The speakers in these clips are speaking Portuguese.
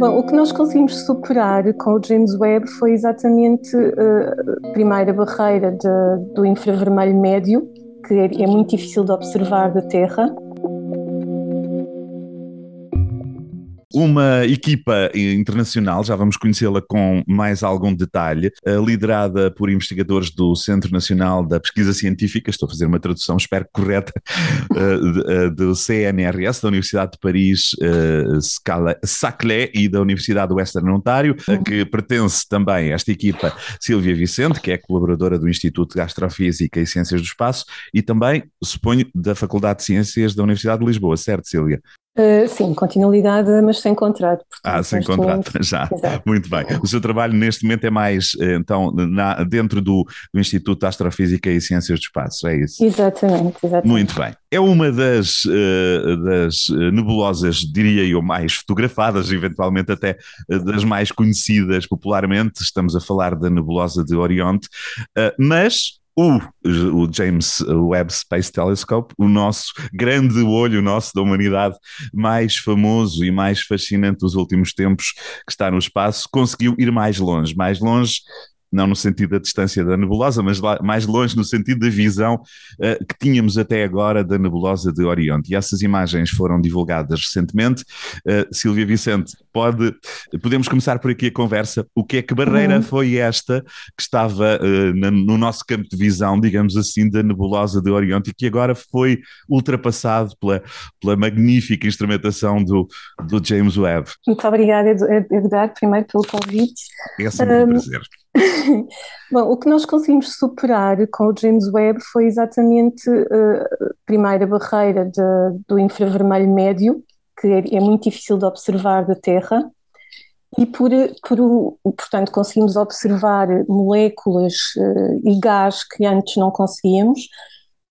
Bom, o que nós conseguimos superar com o James Webb foi exatamente uh, a primeira barreira de, do infravermelho médio, que é, é muito difícil de observar da Terra, Uma equipa internacional, já vamos conhecê-la com mais algum detalhe, eh, liderada por investigadores do Centro Nacional da Pesquisa Científica, estou a fazer uma tradução, espero correta, eh, eh, do CNRS, da Universidade de Paris Saclay e da Universidade Western Ontário, a que pertence também esta equipa Silvia Vicente, que é colaboradora do Instituto de Astrofísica e Ciências do Espaço, e também, suponho, da Faculdade de Ciências da Universidade de Lisboa, certo, Sílvia? Uh, sim, continuidade, mas sem contrato. Portanto, ah, sem contrato, momento, já. Exato. Muito bem. O seu trabalho neste momento é mais, eh, então, na, dentro do, do, Instituto de Astrofísica e Ciências do Espaço, é isso? Exatamente, exatamente. Muito bem. É uma das, uh, das nebulosas, diria eu, mais fotografadas, eventualmente até das mais conhecidas popularmente. Estamos a falar da nebulosa de Oriente, mas o, o James Webb Space Telescope, o nosso grande olho nosso da humanidade mais famoso e mais fascinante dos últimos tempos que está no espaço, conseguiu ir mais longe, mais longe não no sentido da distância da nebulosa, mas lá, mais longe no sentido da visão uh, que tínhamos até agora da nebulosa de Oriente. E essas imagens foram divulgadas recentemente. Uh, Silvia Vicente, pode, podemos começar por aqui a conversa. O que é que barreira uhum. foi esta que estava uh, na, no nosso campo de visão, digamos assim, da nebulosa de Oriente e que agora foi ultrapassado pela, pela magnífica instrumentação do, do James Webb? Muito obrigada, Edgar, primeiro pelo convite. É sempre um prazer. Bom, o que nós conseguimos superar com o James Webb foi exatamente uh, a primeira barreira de, do infravermelho médio, que é, é, muito difícil de observar da Terra, e por, por portanto conseguimos observar moléculas uh, e gás que antes não conseguíamos,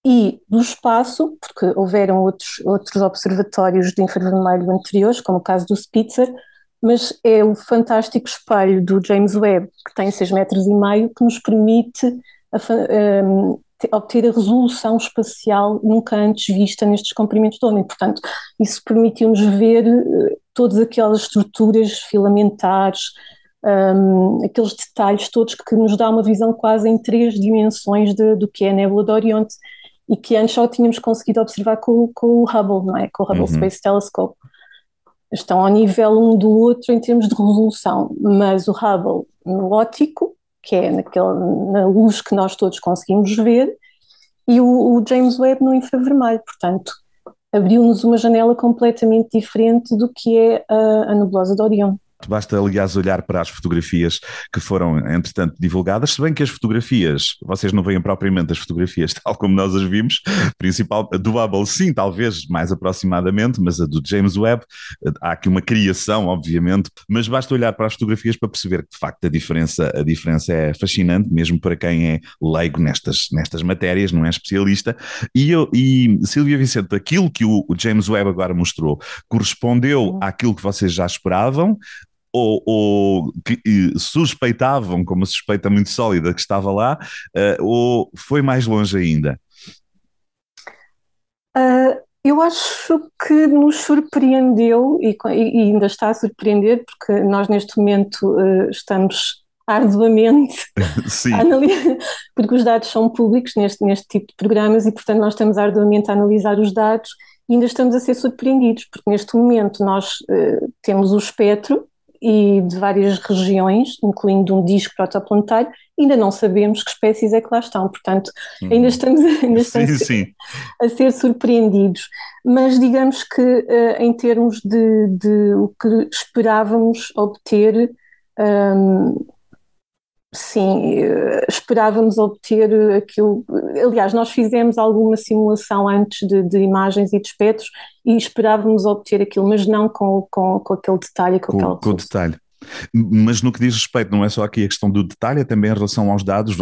e do espaço, porque houveram outros, outros observatórios de infravermelho anteriores, como o caso do Spitzer, mas é o fantástico espelho do James Webb, que tem 6 metros e meio, que nos permite a, um, obter a resolução espacial nunca antes vista nestes comprimentos de onda. E, portanto, isso permitiu-nos ver uh, todas aquelas estruturas filamentares, um, aqueles detalhes todos que nos dá uma visão quase em três dimensões de, do que é a Nébula de Oriente e que antes só tínhamos conseguido observar com, com o Hubble, não é? Com o Hubble uhum. Space Telescope estão ao nível um do outro em termos de resolução, mas o Hubble no óptico, que é naquele, na luz que nós todos conseguimos ver, e o, o James Webb no infravermelho, portanto, abriu-nos uma janela completamente diferente do que é a, a nebulosa de Orion. Basta, aliás, olhar para as fotografias que foram, entretanto, divulgadas, se bem que as fotografias, vocês não veem propriamente as fotografias tal como nós as vimos, principal, a do Hubble sim, talvez mais aproximadamente, mas a do James Webb, há aqui uma criação, obviamente, mas basta olhar para as fotografias para perceber que, de facto, a diferença, a diferença é fascinante, mesmo para quem é leigo nestas, nestas matérias, não é especialista, e, eu, e Silvia Vicente, aquilo que o, o James Webb agora mostrou correspondeu uhum. àquilo que vocês já esperavam, ou, ou que suspeitavam, com uma suspeita muito sólida que estava lá, uh, ou foi mais longe ainda? Uh, eu acho que nos surpreendeu e, e, ainda está a surpreender, porque nós neste momento uh, estamos arduamente a analisar, porque os dados são públicos neste, neste tipo de programas e, portanto, nós estamos arduamente a analisar os dados e ainda estamos a ser surpreendidos, porque neste momento nós uh, temos o espectro e de várias regiões, incluindo um disco protoplanetário, ainda não sabemos que espécies é que lá estão, portanto, ainda uhum. estamos, ainda estamos sim, sim. a ser surpreendidos. Mas digamos que uh, em termos de, de, o que esperávamos obter, um, Sim, eh, esperávamos obter aquilo. Aliás, nós fizemos alguma simulação antes de, de imagens e de espectros e esperávamos obter aquilo, mas não com, com, com aquele detalhe. Com, com, com o detalhe. Mas no que diz respeito, não é só aqui a questão do detalhe, é também em relação aos dados.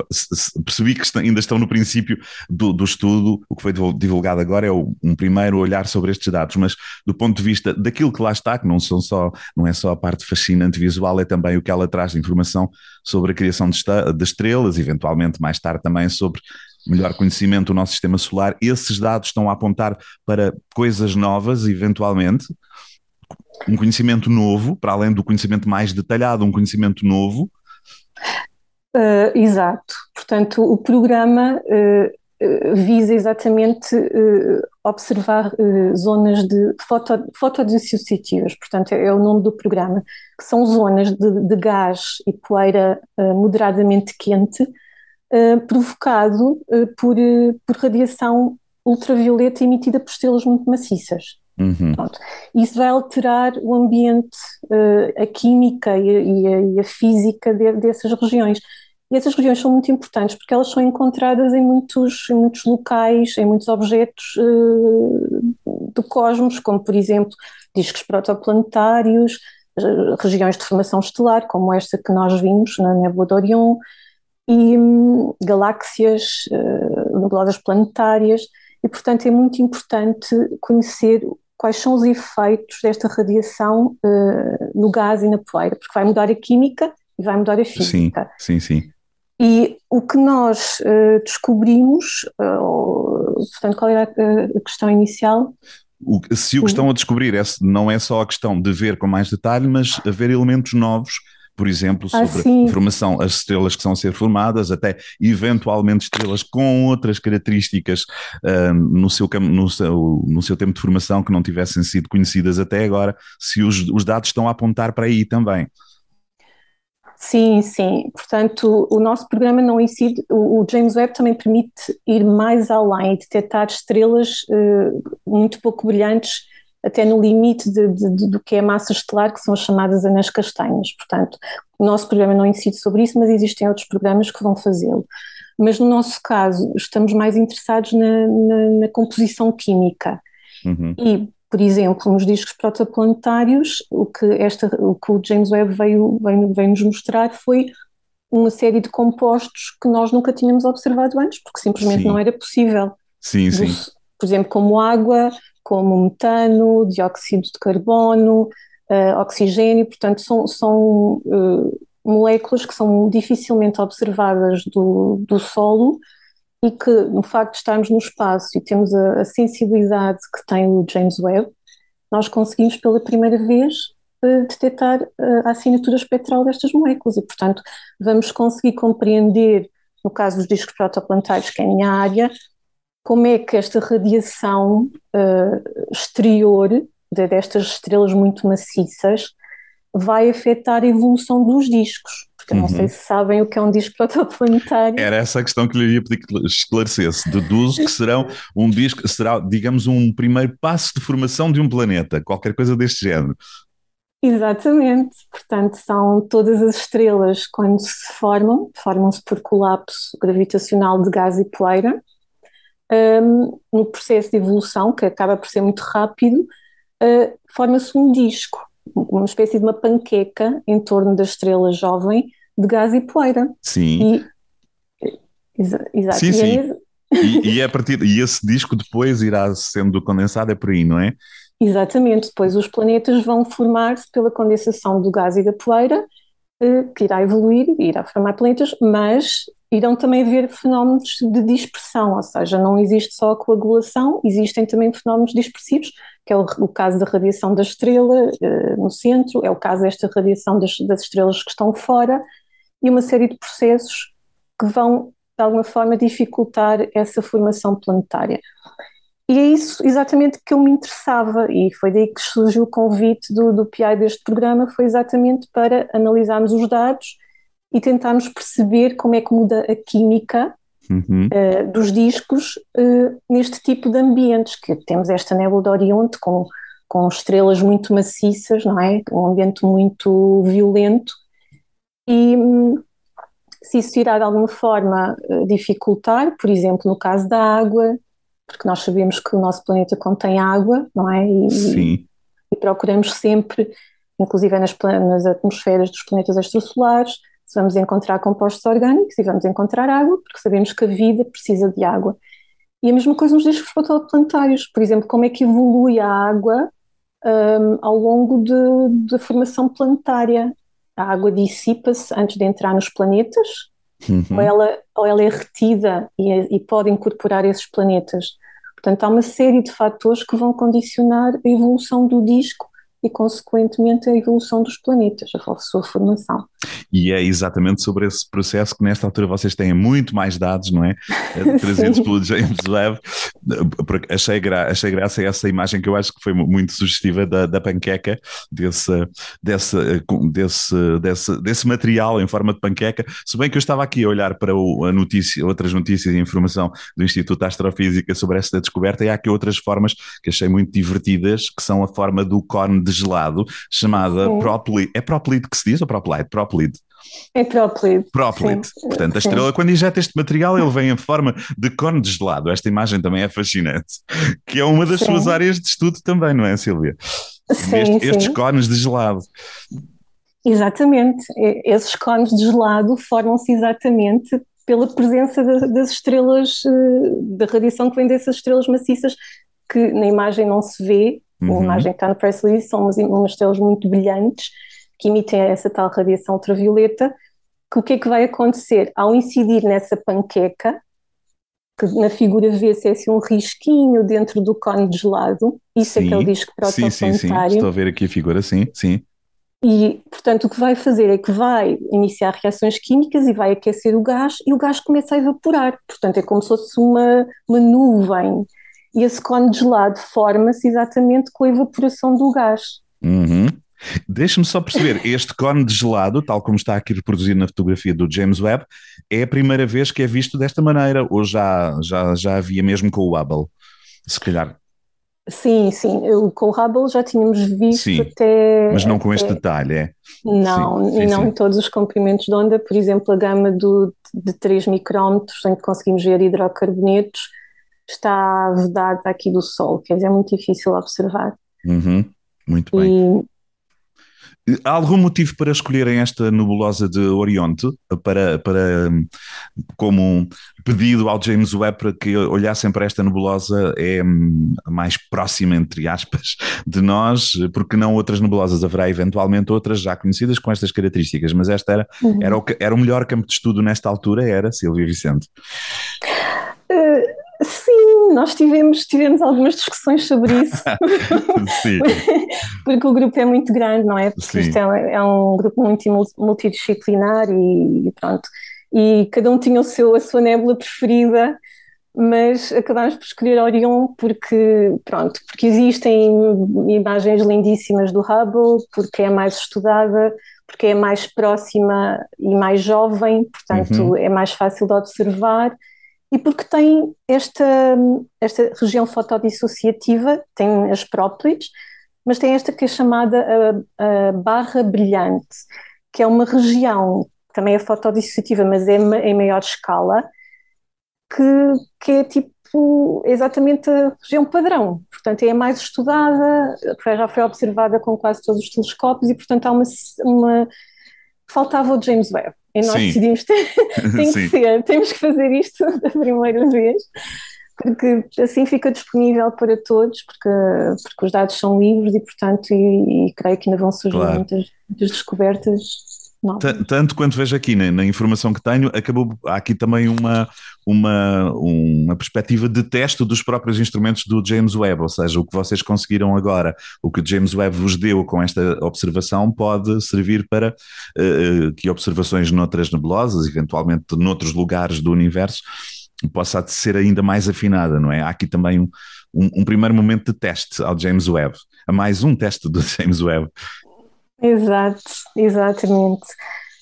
Percebi que ainda estão no princípio do, do estudo, o que foi divulgado agora é um primeiro olhar sobre estes dados, mas do ponto de vista daquilo que lá está, que não, são só, não é só a parte fascinante visual, é também o que ela traz de informação sobre a criação de, de estrelas, eventualmente mais tarde também sobre melhor conhecimento do nosso sistema solar. Esses dados estão a apontar para coisas novas, eventualmente. Um conhecimento novo, para além do conhecimento mais detalhado, um conhecimento novo. Uh, exato. Portanto, o programa uh, visa exatamente observar zonas de foto, fotodissociativas, portanto, é, é, o nome do programa, que são zonas de, de gás e poeira moderadamente quente, provocado por, por radiação ultravioleta emitida por estrelas muito maciças. Uhum. Isso vai alterar o ambiente, uh, a química e a, e a, física de, dessas regiões. E essas regiões são muito importantes porque elas são encontradas em muitos, em muitos locais, em muitos objetos uh, do cosmos, como por exemplo discos protoplanetários, regiões de formação estelar, como esta que nós vimos na Nebula de Orion, e um, galáxias, uh, nebulosas planetárias, e portanto é muito importante conhecer quais são os efeitos desta radiação uh, no gás e na poeira, porque vai mudar a química e vai mudar a física. Sim, sim, sim. E o que nós uh, descobrimos, uh, portanto, qual era a, questão inicial? O, se o que estão a descobrir é, não é só a questão de ver com mais detalhe, mas haver elementos novos por exemplo, ah, sobre ah, a formação, as estrelas que são a ser formadas, até eventualmente estrelas com outras características uh, no, seu, no, seu, no seu tempo de formação que não tivessem sido conhecidas até agora, se os, os dados estão a apontar para aí também. Sim, sim. Portanto, o nosso programa não incide, o, James Webb também permite ir mais além e detectar estrelas uh, muito pouco brilhantes até no limite de, de, de, do que é a massa estelar, que são as chamadas anas castanhas. Portanto, o nosso programa não incide sobre isso, mas existem outros programas que vão fazê-lo. Mas no nosso caso, estamos mais interessados na, na, na composição química. Uhum. E, por exemplo, nos discos protoplanetários, o que, esta, o, que o James Webb veio, veio, veio nos mostrar foi uma série de compostos que nós nunca tínhamos observado antes, porque simplesmente sim. não era possível. Sim, sim. Por exemplo, como água, como metano, dióxido de carbono, uh, oxigênio, portanto, são, são uh, moléculas que são dificilmente observadas do, do solo e que, no facto de estarmos no espaço e temos a, a sensibilidade que tem o James Webb, nós conseguimos pela primeira vez uh, detectar a assinatura espectral destas moléculas e, portanto, vamos conseguir compreender, no caso dos discos protoplanetários, que é a minha área, como é que esta radiação uh, exterior de, destas estrelas muito maciças vai afetar a evolução dos discos. Porque uhum. não sei se sabem o que é um disco protoplanetário. Era essa a questão que lhe ia pedir que esclarecesse. Deduzo que serão um disco, será, digamos, um primeiro passo de formação de um planeta, qualquer coisa deste género. Exatamente, portanto, são todas as estrelas quando se formam, formam-se por colapso gravitacional de gás e poeira, um, no processo de evolução, que acaba por ser muito rápido, uh, forma-se um disco, uma espécie de uma panqueca em torno da estrela jovem de gás e poeira. Sim. E, exato. Sim, e sim. É e, e, é a partir, e esse disco depois irá sendo condensado, é por aí, não é? Exatamente, depois os planetas vão formar-se pela condensação do gás e da poeira, eh, que irá evoluir e irá formar planetas, mas irão também haver fenómenos de dispersão, ou seja, não existe só a coagulação, existem também fenómenos dispersivos, que é o, o caso da radiação da estrela uh, no centro, é o caso desta radiação das, das, estrelas que estão fora, e uma série de processos que vão, de alguma forma, dificultar essa formação planetária. E é isso exatamente que eu me interessava, e foi daí que surgiu o convite do, do PI deste programa, foi exatamente para analisarmos os dados e tentarmos perceber como é que muda a química uhum. uh, dos discos uh, neste tipo de ambientes, que temos esta nébula de Orionte com, com estrelas muito maciças, não é? Um ambiente muito violento e hum, se isso irá de alguma forma uh, dificultar, por exemplo, no caso da água, porque nós sabemos que o nosso planeta contém água, não é? E, Sim. e procuramos sempre, inclusive nas, nas atmosferas dos planetas extrasolares, se vamos encontrar compostos orgânicos e vamos encontrar água, porque sabemos que a vida precisa de água. E a mesma coisa nos discos fotoplanetários, por exemplo, como é que evolui a água um, ao longo da formação planetária. A água dissipa-se antes de entrar nos planetas, uhum. ou, ela, ou ela é retida e, é, e pode incorporar esses planetas. Portanto, há uma série de fatores que vão condicionar a evolução do disco e, consequentemente, a evolução dos planetas, a sua formação. E é exatamente sobre esse processo que, nesta altura, vocês têm muito mais dados, não é? Trazidos pelo James Webb. Achei, gra achei graça essa imagem que eu acho que foi muito sugestiva da, da panqueca, desse, desse, desse, desse, desse material em forma de panqueca. Se bem que eu estava aqui a olhar para o, a notícia, outras notícias e informação do Instituto de Astrofísica sobre esta descoberta, e há aqui outras formas que achei muito divertidas, que são a forma do cone de gelado, chamada Proplid. É Proplid que se diz ou Proplide? Proplid. É. Proplid. Sim. Portanto, a estrela, Sim. quando injeta este material, ele vem em forma de cone de gelado. Esta imagem também é fascinante, que é uma das Sim. suas áreas de estudo também, não é, Silvia? Sim, este, estes cones de gelado. Exatamente. Esses cones de gelado formam-se exatamente pela presença das estrelas, eh, da radiação que vem dessas estrelas maciças, que na imagem não se vê, uhum. a imagem que está no press release são umas, umas estrelas muito brilhantes, que emitem essa tal radiação ultravioleta, que o que é que vai acontecer? Ao incidir nessa panqueca, que na figura vê-se assim um risquinho dentro do cone de gelado, isso sim, é que é o disco protoplanetário. Sim, sim, sim, estou a ver aqui a figura, sim, sim. E, portanto, o que vai fazer é que vai iniciar reações químicas e vai aquecer o gás e o gás começa a evaporar. Portanto, é como se fosse uma, uma nuvem. E esse cone de gelado forma-se exatamente com a evaporação do gás. Uhum. Deixe-me só perceber, este cone de gelado, tal como está aqui reproduzido na fotografia do James Webb, é a primeira vez que é visto desta maneira, ou já, já, já havia mesmo com o Hubble? Se calhar. Sim, sim, eu, com o Hubble já tínhamos visto sim, até. Mas não com este detalhe, é? Não, sim, sim, não em todos os comprimentos de onda, por exemplo, a gama do, de 3 micrómetros, em que conseguimos ver hidrocarbonetos, está vedada aqui do Sol, quer dizer, é muito difícil observar. Uhum, muito bem. E, Há algum motivo para escolherem esta nebulosa de Oriente para, para como um pedido ao James Webb para que olhassem para esta nebulosa é hum, mais próxima, entre aspas, de nós, porque não outras nebulosas? Haverá eventualmente outras já conhecidas com estas características, mas esta era, uhum. era, o, era o melhor campo de estudo nesta altura, era Silvia Vicente? Uh Sim, nós tivemos, tivemos algumas discussões sobre isso. Sim. Porque o grupo é muito grande, não é? Porque Sim. isto é, é, um grupo muito multidisciplinar e, e, pronto. E cada um tinha o seu, a sua nébula preferida, mas acabámos por escolher Orion porque, pronto, porque existem imagens lindíssimas do Hubble, porque é mais estudada, porque é mais próxima e mais jovem, portanto uhum. é mais fácil de observar e porque tem esta, esta região fotodissociativa, tem as próplides, mas tem esta que é chamada a, a, barra brilhante, que é uma região, também é fotodissociativa, mas é em maior escala, que, que é tipo exatamente a região padrão, portanto é mais estudada, já foi observada com quase todos os telescópios e portanto há uma, uma faltava o James Webb. E nós Sim. decidimos, tem, tem que ser, temos que fazer isto da primeira vez, porque assim fica disponível para todos, porque, porque os dados são livres e, portanto, e, e creio que ainda vão surgir claro. muitas, muitas descobertas tanto quanto vejo aqui na, na, informação que tenho, acabou há aqui também uma, uma, uma perspectiva de teste dos próprios instrumentos do James Webb, ou seja, o que vocês conseguiram agora, o que o James Webb vos deu com esta observação pode servir para uh, que observações noutras nebulosas, eventualmente noutros lugares do universo, possa ser ainda mais afinada, não é? Há aqui também um, um, um primeiro momento de teste ao James Webb, a mais um teste do James Webb Exato, exatamente.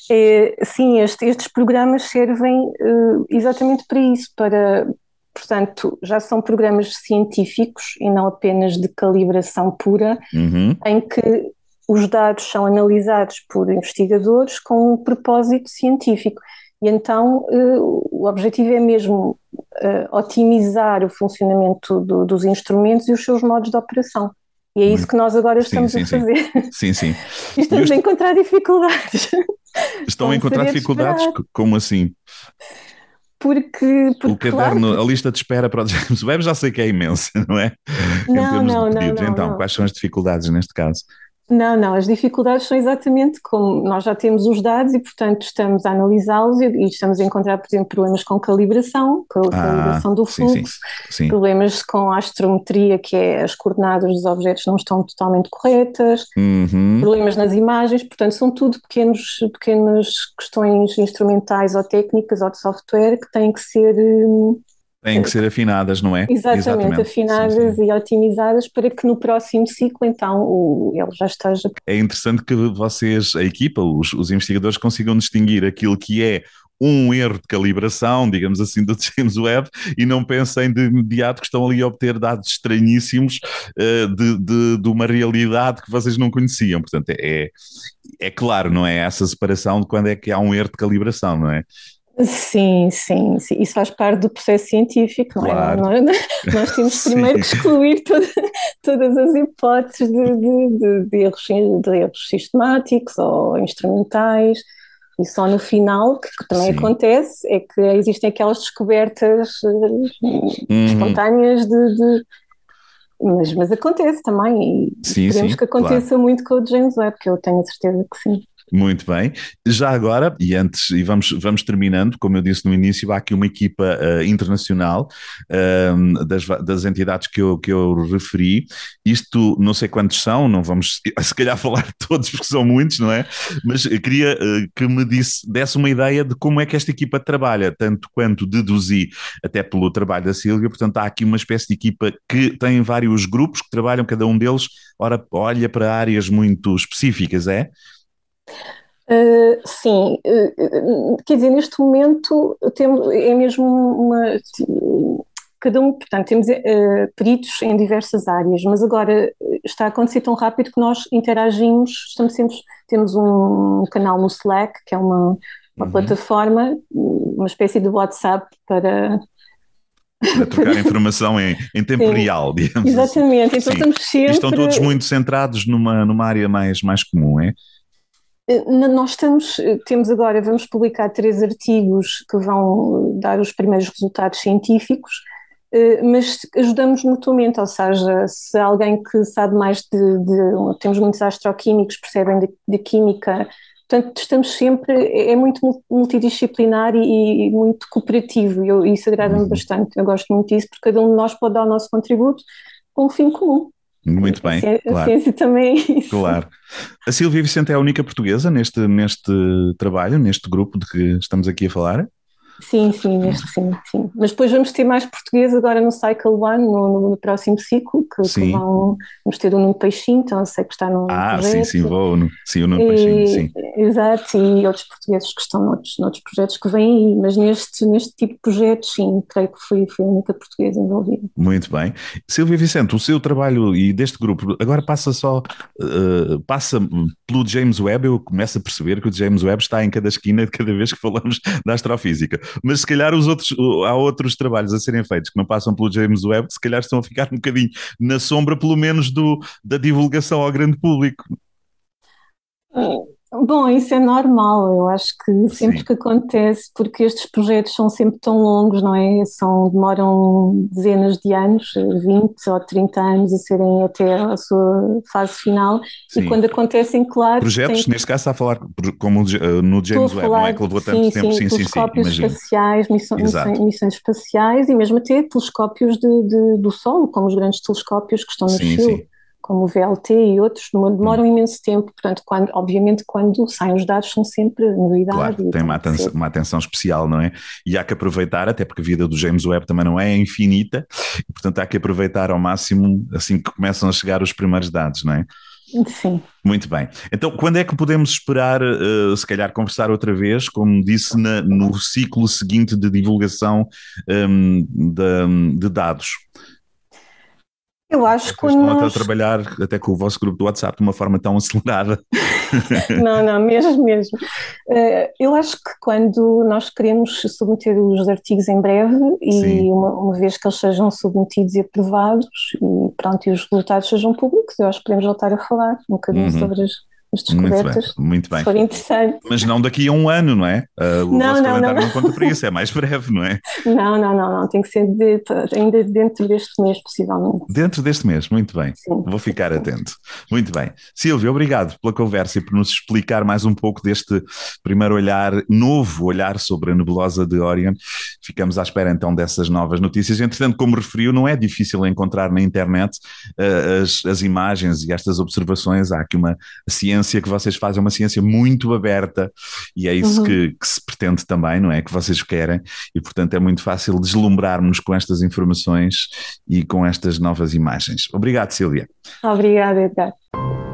É, sim, este, estes programas servem uh, exatamente para isso, para, portanto, já são programas científicos e não apenas de calibração pura, uhum. em que os dados são analisados por investigadores com um propósito científico. E então uh, o objetivo é mesmo uh, otimizar o funcionamento do, dos instrumentos e os seus modos de operação. E é isso que nós agora estamos sim, sim, a fazer. Sim, sim. e estamos a encontrar dificuldades. Estão a encontrar dificuldades? Como assim? Porque, porque o caderno, claro, a lista de espera para o James Webb já sei que é imensa, não é? Não, não, não, não, Então, quais são as dificuldades neste caso? Não, não, as dificuldades são exatamente como nós já temos os dados e, portanto, estamos a analisá-los e, e, estamos a encontrar, por exemplo, problemas com calibração, com a ah, calibração do fluxo, sim, sim, sim. problemas com a astrometria, que é as coordenadas dos objetos não estão totalmente corretas, uhum. problemas nas imagens, portanto, são tudo pequenos, pequenas questões instrumentais ou técnicas ou de software que têm que ser hum, Têm que ser afinadas, não é? Exatamente, Exatamente. afinadas sim, sim. e otimizadas para que no próximo ciclo, então, o, ele já esteja. É interessante que vocês, a equipa, os, os investigadores, consigam distinguir aquilo que é um erro de calibração, digamos assim, do James Webb e não pensem de imediato que estão ali a obter dados estranhíssimos uh, de, de, de, uma realidade que vocês não conheciam. Portanto, é, é claro, não é? Essa separação de quando é que há um erro de calibração, não é? Sim, sim, sim, isso faz parte do processo científico, claro. não é? Nós, nós temos primeiro que excluir toda, todas as hipóteses de, de, de, erros, de erros sistemáticos ou instrumentais, e só no final, que, que também sim. acontece, é que existem aquelas descobertas eh, uhum. espontâneas de, mas, mas acontece também, e sim, esperemos sim, que aconteça claro. muito com o James Webb, que eu tenho a certeza que sim. Muito bem. Já agora, e antes, e vamos, vamos terminando, como eu disse no início, há aqui uma equipa uh, internacional uh, das, das entidades que eu, que eu referi. Isto, não sei quantos são, não vamos se calhar falar todos, porque são muitos, não é? Mas queria uh, que me disse, desse uma ideia de como é que esta equipa trabalha, tanto quanto deduzi até pelo trabalho da Silvia. Portanto, há aqui uma espécie de equipa que tem vários grupos que trabalham, cada um deles ora, olha para áreas muito específicas, é? Uh, sim, uh, quer dizer, neste momento temos, é mesmo uma. Cada um, portanto, temos uh, peritos em diversas áreas, mas agora está a acontecer tão rápido que nós interagimos, estamos sempre, temos um canal no Slack, que é uma, uma uhum. plataforma, uma espécie de WhatsApp para, para trocar informação em, em tempo Sim, real, digamos Exatamente, assim. então Sim. estamos sempre... E estão todos muito centrados numa, numa área mais, mais comum, é? Eh, nós estamos, eh, temos agora, vamos publicar três artigos que vão dar os primeiros resultados científicos, eh, mas ajudamos mutuamente, ou seja, se alguém que sabe mais de, de temos muitos astroquímicos, percebem de, de, química, portanto estamos sempre, é, é muito multidisciplinar e, e muito cooperativo, e isso agrada-me uhum. bastante, eu gosto muito disso, porque cada um de nós pode dar o nosso contributo com um fim comum. Muito bem. A claro. ciência também é isso. Claro. A Silvia Vicente é a única portuguesa neste, neste trabalho, neste grupo de que estamos aqui a falar? Sim, sim, neste sim, sim. Mas depois vamos ter mais português agora no Cycle One, no, no próximo ciclo, que, que, vão, vamos ter o Nuno Peixinho, então eu sei que está no Ah, projeto. sim, sim, vou, sim, o Nuno e, Peixinho, sim. Exato, e outros portugueses que estão noutros, noutros projetos que vêm aí, mas neste, neste tipo de projetos, sim, creio que fui, fui a única portuguesa envolvida. Muito bem. Silvia Vicente, o seu trabalho e deste grupo, agora passa só, uh, passa pelo James Webb, eu começo a perceber que o James Webb está em cada esquina de cada vez que falamos da astrofísica mas se calhar os outros, há outros trabalhos a serem feitos que não passam pelo James Webb, se calhar estão a ficar um bocadinho na sombra, pelo menos do, da divulgação ao grande público. Hum, Bom, isso é normal, eu acho que sempre Sim. que acontece, porque estes projetos são sempre tão longos, não é? São, demoram dezenas de anos, 20 ou 30 anos a serem até a sua fase final, Sim. e quando acontecem, claro. Projetos, tem... neste caso está a falar como eh, no James Webb, não é? Que levou tanto sim, tempo, sim, sim, sim. Telescópios espaciais, missões, missões, missões, espaciais e mesmo até telescópios de, de, do Sol, como os grandes telescópios que estão no Chile como o VLT e outros, demoram hum. imenso tempo, portanto, quando, obviamente quando saem os dados são sempre novidade. Claro, tem uma atenção, uma atenção, especial, não é? E há que aproveitar, até porque a vida do James Webb também não é infinita, e, portanto há que aproveitar ao máximo assim que começam a chegar os primeiros dados, não é? Sim. Muito bem. Então, quando é que podemos esperar, uh, se calhar, conversar outra vez, como disse, na, no ciclo seguinte de divulgação um, de, de dados? Eu acho que quando nós... a trabalhar até com o vosso grupo do WhatsApp de uma forma tão acelerada. não, não, mesmo, mesmo. Uh, eu acho que quando nós queremos submeter os artigos em breve e uma, uma, vez que eles sejam submetidos e aprovados e pronto, e os resultados sejam públicos, eu acho que podemos voltar a falar um bocadinho uhum. sobre as as descobertas. Muito bem, muito bem. For interessante. Mas não daqui a um ano, não é? Uh, o não, vosso não, calendário não. não conta para isso, é mais breve, não é? Não, não, não, não. Tem que ser de, ainda dentro deste mês, possivelmente. Dentro deste mês, muito bem. Sim. Vou ficar atento. Muito bem. Silvia, obrigado pela conversa e por nos explicar mais um pouco deste primeiro olhar, novo olhar sobre a nebulosa de Orion. Ficamos à espera então dessas novas notícias. Entretanto, como referiu, não é difícil encontrar na internet uh, as, as imagens e estas observações. Há aqui uma ciência que vocês fazem, uma ciência muito aberta e é isso Uhum. que, que se pretende também, não é? Que vocês querem e, portanto, é muito fácil deslumbrarmos com estas informações e com estas novas imagens. Obrigado, Silvia. Obrigada, Edgar.